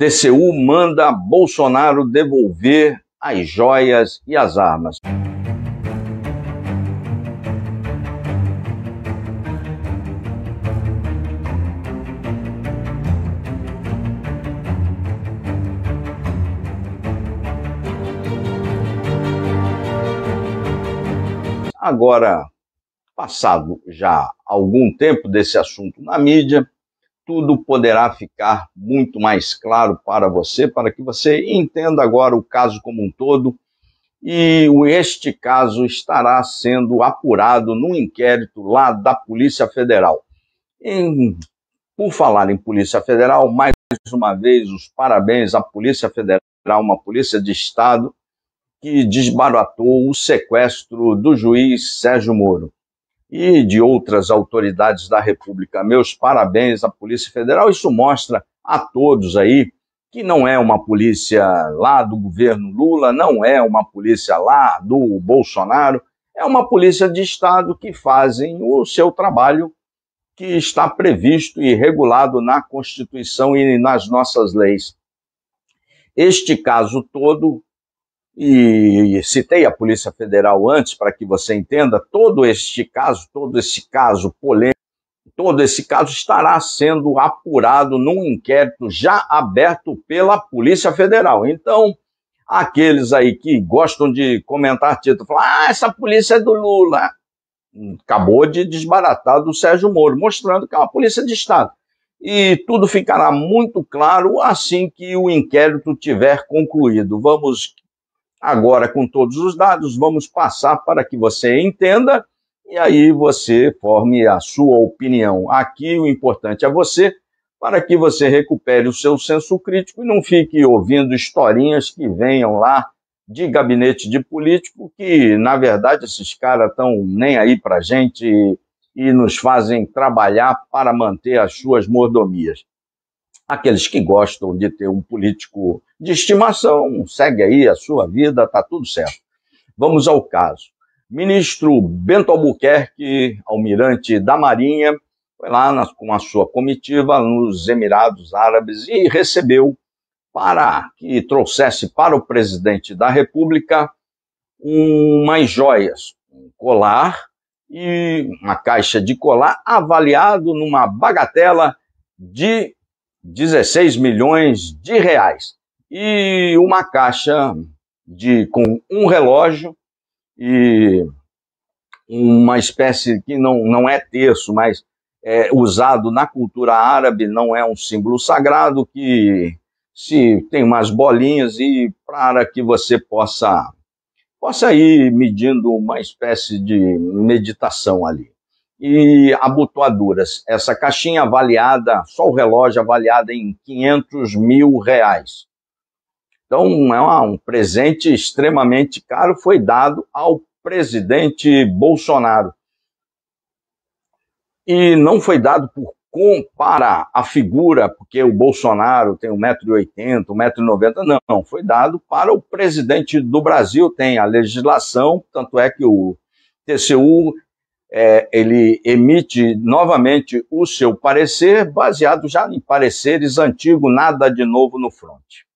TCU manda Bolsonaro devolver as joias e as armas. Agora, passado já algum tempo desse assunto na mídia, tudo poderá ficar muito mais claro para você, para que você entenda agora o caso como um todo. E este caso estará sendo apurado no inquérito lá da Polícia Federal. Em, por falar em Polícia Federal, mais uma vez os parabéns à Polícia Federal, uma polícia de Estado que desbaratou o sequestro do juiz Sérgio Moro e de outras autoridades da República. Meus parabéns à Polícia Federal. Isso mostra a todos aí que não é uma polícia lá do governo Lula, não é uma polícia lá do Bolsonaro, é uma polícia de Estado que fazem o seu trabalho que está previsto e regulado na Constituição e nas nossas leis. Este caso todo e citei a Polícia Federal antes para que você entenda, todo este caso, todo esse caso polêmico, todo esse caso estará sendo apurado num inquérito já aberto pela Polícia Federal. Então, aqueles aí que gostam de comentar título, falar, ah, essa polícia é do Lula, acabou de desbaratar do Sérgio Moro, mostrando que é uma polícia de Estado. E tudo ficará muito claro assim que o inquérito tiver concluído. Vamos Agora, com todos os dados, vamos passar para que você entenda e aí você forme a sua opinião. Aqui o importante é você, para que você recupere o seu senso crítico e não fique ouvindo historinhas que venham lá de gabinete de político, que na verdade esses caras estão nem aí para gente e, e nos fazem trabalhar para manter as suas mordomias. Aqueles que gostam de ter um político de estimação, segue aí a sua vida, tá tudo certo. Vamos ao caso. Ministro Bento Albuquerque, almirante da Marinha, foi lá na, com a sua comitiva nos Emirados Árabes e recebeu para que trouxesse para o presidente da República umas joias, um colar e uma caixa de colar avaliado numa bagatela de 16 milhões de reais. E uma caixa de, com um relógio e uma espécie que não, não é terço, mas é usado na cultura árabe, não é um símbolo sagrado, que se tem umas bolinhas e para que você possa, possa ir medindo uma espécie de meditação ali e abotoaduras. Essa caixinha avaliada, só o relógio avaliada em 500 mil reais. Então, é um presente extremamente caro, foi dado ao presidente Bolsonaro. E não foi dado por para a figura, porque o Bolsonaro tem 1,80m, 1,90m, não, foi dado para o presidente do Brasil, tem a legislação, tanto é que o TCU é, ele emite novamente o seu parecer, baseado já em pareceres antigos, nada de novo no fronte.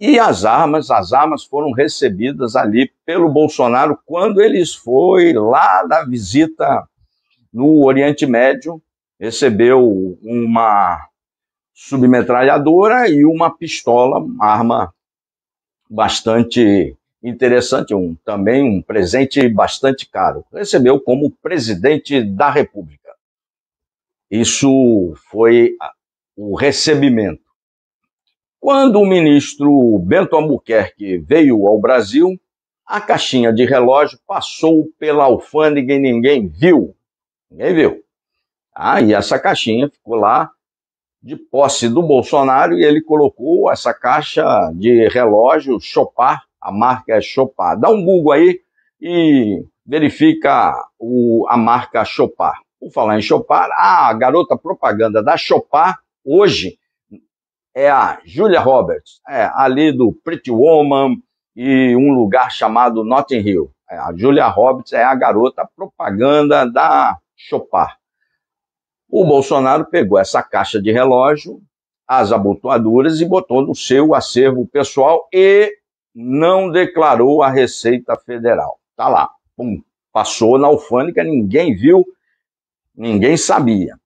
E as armas, as armas foram recebidas ali pelo Bolsonaro quando eles foi lá da visita no Oriente Médio, recebeu uma submetralhadora e uma pistola, uma arma bastante interessante, um, também um presente bastante caro. Recebeu como presidente da República. Isso foi o recebimento. Quando o ministro Bento Albuquerque veio ao Brasil, a caixinha de relógio passou pela alfândega e ninguém viu. Ninguém viu. Ah, e essa caixinha ficou lá de posse do Bolsonaro e ele colocou essa caixa de relógio Chopar a marca é Chopar. Dá um Google aí e verifica o, a marca Chopar. Por falar em Chopar, a garota propaganda da Chopar hoje é a Julia Roberts, é, ali do Pretty Woman e um lugar chamado Notting Hill. É, a Julia Roberts é a garota propaganda da Chopar. O Bolsonaro pegou essa caixa de relógio, as abotoaduras e botou no seu acervo pessoal e não declarou a Receita Federal. Tá lá, pum, passou na alfândega, ninguém viu, ninguém sabia.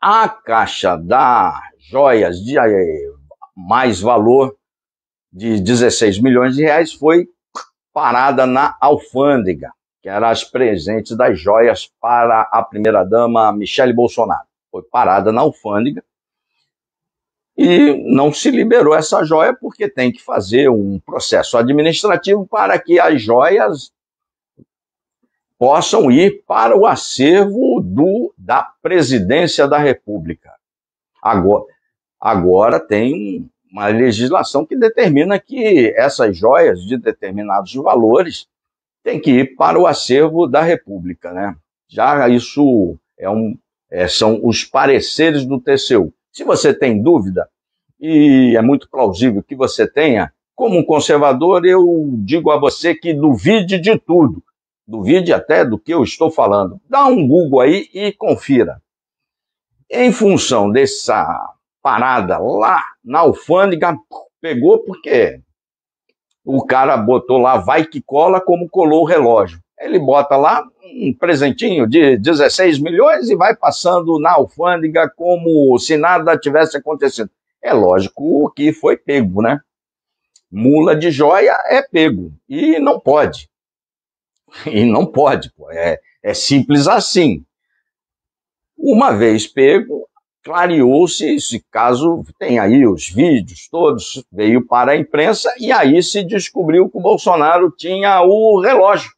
A caixa da joias de eh, mais valor de 16 milhões de reais foi parada na alfândega, que eram as presentes das joias para a primeira-dama Michele Bolsonaro. Foi parada na alfândega e não se liberou essa joia porque tem que fazer um processo administrativo para que as joias possam ir para o acervo do, da presidência da República. Agora, agora tem uma legislação que determina que essas joias de determinados valores têm que ir para o acervo da República, né? Já isso é um, é, são os pareceres do TCU. Se você tem dúvida, e é muito plausível que você tenha, como um conservador, eu digo a você que duvide de tudo. Duvide até do que eu estou falando. Dá um Google aí e confira. Em função dessa parada lá na alfândega, pegou porque o cara botou lá vai que cola como colou o relógio. Ele bota lá um presentinho de 16 milhões e vai passando na alfândega como se nada tivesse acontecido. É lógico que foi pego, né? Mula de joia é pego e não pode. E não pode, pô. É, é simples assim. Uma vez pego, clareou-se esse caso, tem aí os vídeos todos, veio para a imprensa e aí se descobriu que o Bolsonaro tinha o relógio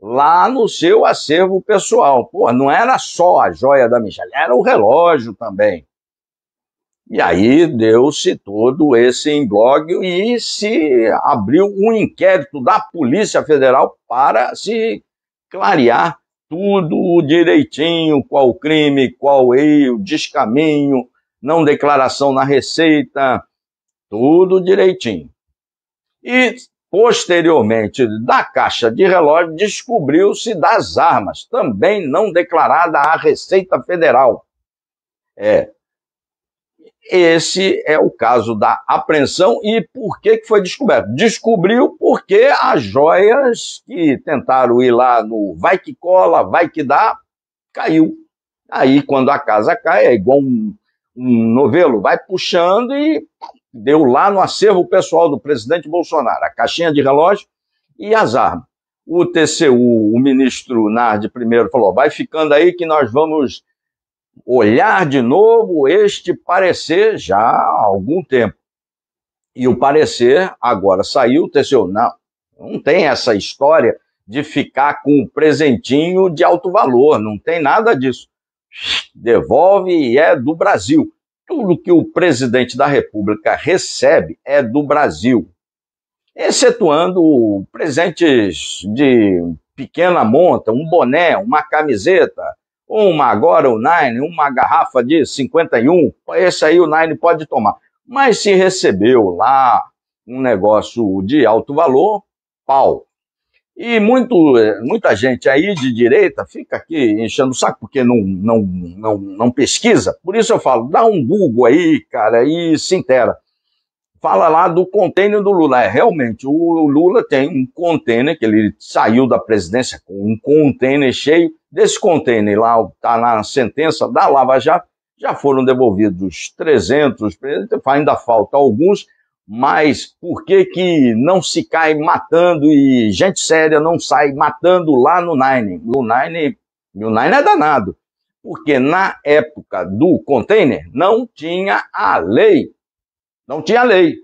lá no seu acervo pessoal. Pô, não era só a joia da Michelle, era o relógio também. E aí deu-se todo esse imbróglio e se abriu um inquérito da Polícia Federal para se clarear tudo direitinho, qual crime, qual erro, descaminho, não declaração na receita, tudo direitinho. E, posteriormente, da caixa de relógio, descobriu-se das armas, também não declarada à Receita Federal. É. Esse é o caso da apreensão e por que, que foi descoberto? Descobriu porque as joias que tentaram ir lá no vai que cola, vai que dá, caiu. Aí, quando a casa cai, é igual um, um novelo, vai puxando e deu lá no acervo pessoal do presidente Bolsonaro, a caixinha de relógio e as armas. O TCU, o ministro Nardi primeiro falou, vai ficando aí que nós vamos olhar de novo este parecer já há algum tempo. E o parecer agora saiu, o TCU, não, não tem essa história de ficar com um presentinho de alto valor, não tem nada disso. Devolve e é do Brasil. Tudo que o presidente da República recebe é do Brasil, excetuando presentes de pequena monta, um boné, uma camiseta, uma agora o Nine, uma garrafa de 51, esse aí o Nine pode tomar. Mas se recebeu lá um negócio de alto valor, pau. E muito, muita gente aí de direita fica aqui enchendo o saco porque não, não, não, não pesquisa. Por isso eu falo, dá um Google aí, cara, e se intera. Fala lá do container do Lula. É, realmente, o Lula tem um container que ele saiu da presidência com um container cheio. Desse container lá, está na sentença da Lava Jato, já foram devolvidos 300, ainda falta alguns, mas por que que não se cai matando e gente séria não sai matando lá no Nine? O Nine, o Nine é danado, porque na época do container não tinha a lei, não tinha lei,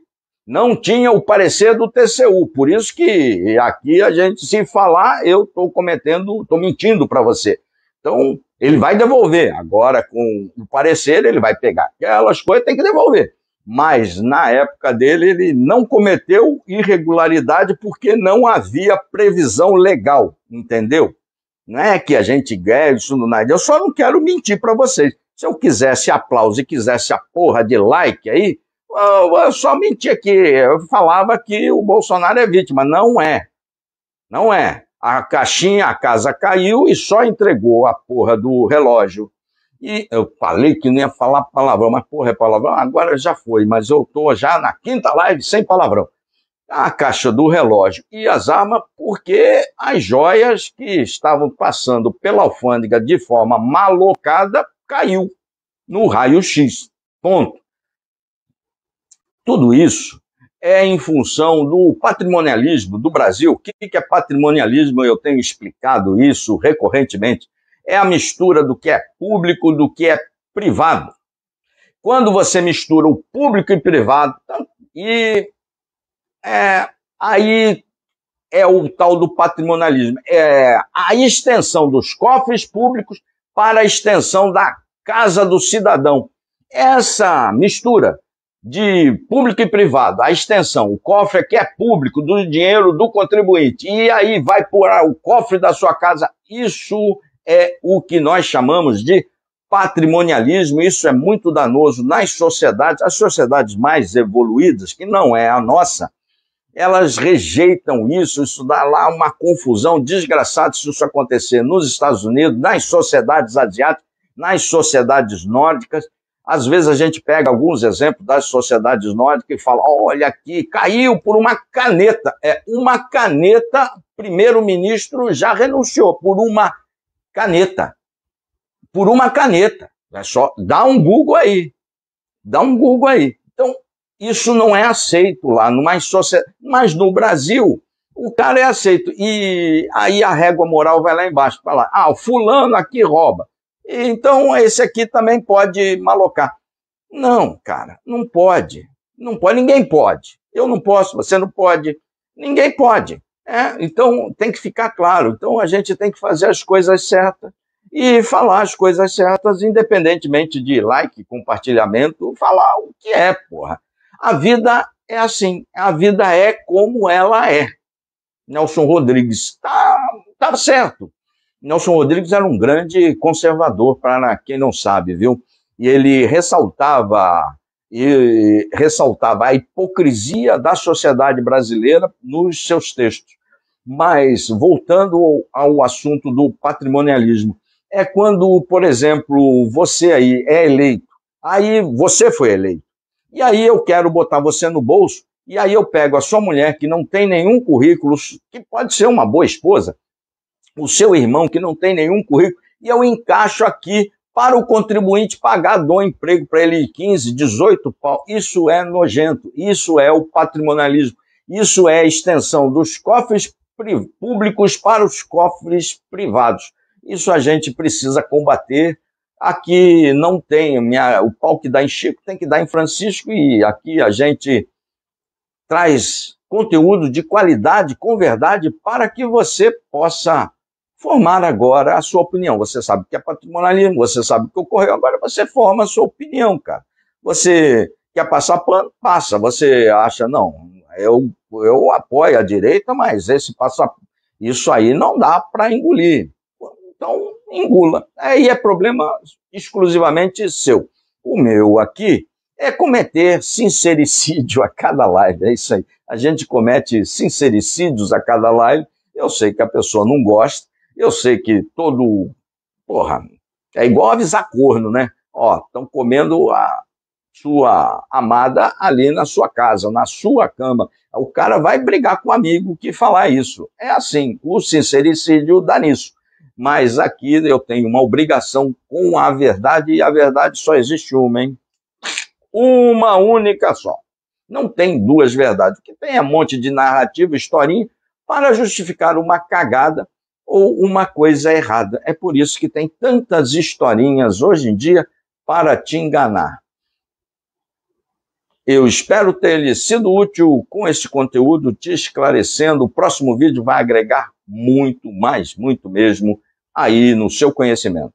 não tinha o parecer do TCU, por isso que aqui a gente se falar, eu estou cometendo, estou mentindo para você. Então, ele vai devolver, agora com o parecer ele vai pegar aquelas coisas, tem que devolver mas na época dele ele não cometeu irregularidade porque não havia previsão legal, entendeu? Não é que a gente ganha isso no nada. Eu só não quero mentir para vocês. Se eu quisesse aplauso e quisesse a porra de like aí, eu só mentia aqui. Eu falava que o Bolsonaro é vítima. Não é. Não é. A caixinha, a casa caiu e só entregou a porra do relógio E eu falei que não ia falar palavrão, mas porra, é palavrão? Agora já foi, mas eu tô já na quinta live sem palavrão. A caixa do relógio e as armas, porque as joias que estavam passando pela alfândega de forma malocada caiu no raio-x. Ponto. Tudo isso é em função do patrimonialismo do Brasil. O que é patrimonialismo? Eu tenho explicado isso recorrentemente. É a mistura do que é público do que é privado. Quando você mistura o público e privado, e é, aí é o tal do patrimonialismo, é a extensão dos cofres públicos para a extensão da casa do cidadão. Essa mistura de público e privado, a extensão, o cofre aqui é público, do dinheiro do contribuinte, e aí vai por o cofre da sua casa, isso é o que nós chamamos de patrimonialismo, isso é muito danoso nas sociedades, as sociedades mais evoluídas, que não é a nossa, elas rejeitam isso, isso dá lá uma confusão desgraçada se isso acontecer nos Estados Unidos, nas sociedades asiáticas, nas sociedades nórdicas, às vezes a gente pega alguns exemplos das sociedades nórdicas e fala: olha aqui, caiu por uma caneta. É uma caneta, primeiro-ministro já renunciou por uma caneta. Por uma caneta. É só dá um Google aí. Dá um Google aí. Então, isso não é aceito lá numa sociedade. Mas no Brasil, o cara é aceito. E aí a régua moral vai lá embaixo para lá. Ah, o fulano aqui rouba. Então esse aqui também pode malocar. Não, cara, não pode. Não pode, ninguém pode. Eu não posso, você não pode, ninguém pode. É, então tem que ficar claro. Então a gente tem que fazer as coisas certas e falar as coisas certas, independentemente de like, compartilhamento, falar o que é, porra. A vida é assim, a vida é como ela é. Nelson Rodrigues tá, tá certo. Nelson Rodrigues era um grande conservador, para quem não sabe, viu? E ele ressaltava e ressaltava a hipocrisia da sociedade brasileira nos seus textos. Mas, voltando ao assunto do patrimonialismo, é quando, por exemplo, você aí é eleito, aí você foi eleito, e aí eu quero botar você no bolso, e aí eu pego a sua mulher que não tem nenhum currículo, que pode ser uma boa esposa, o seu irmão que não tem nenhum currículo, e eu encaixo aqui para o contribuinte pagar, dou emprego para ele de 15, 18 pau. Isso é nojento, isso é o patrimonialismo, isso é a extensão dos cofres públicos para os cofres privados. Isso a gente precisa combater. Aqui não tem, minha, o pau que dá em Chico tem que dar em Francisco, e aqui a gente traz conteúdo de qualidade, com verdade, para que você possa formar agora a sua opinião. Você sabe que é patrimonialismo, você sabe o que ocorreu, agora você forma a sua opinião, cara. Você quer passar pano? Passa. Você acha, não, eu, eu apoio a direita, mas esse passa, isso aí não dá para engolir. Então, engula. Aí é problema exclusivamente seu. O meu aqui é cometer sincericídio a cada live. É isso aí. A gente comete sincericídios a cada live. Eu sei que a pessoa não gosta, eu sei que todo. Porra, é igual avisar corno, né? Ó, estão comendo a sua amada ali na sua casa, na sua cama. O cara vai brigar com o amigo que falar isso. É assim, o sincericídio dá nisso. Mas aqui eu tenho uma obrigação com a verdade e a verdade só existe uma, hein? Uma única só. Não tem duas verdades. Que tem um monte de narrativa, historinha, para justificar uma cagada ou uma coisa errada. É por isso que tem tantas historinhas hoje em dia para te enganar. Eu espero ter lhe sido útil com este conteúdo, te esclarecendo. O próximo vídeo vai agregar muito mais, muito mesmo, aí no seu conhecimento.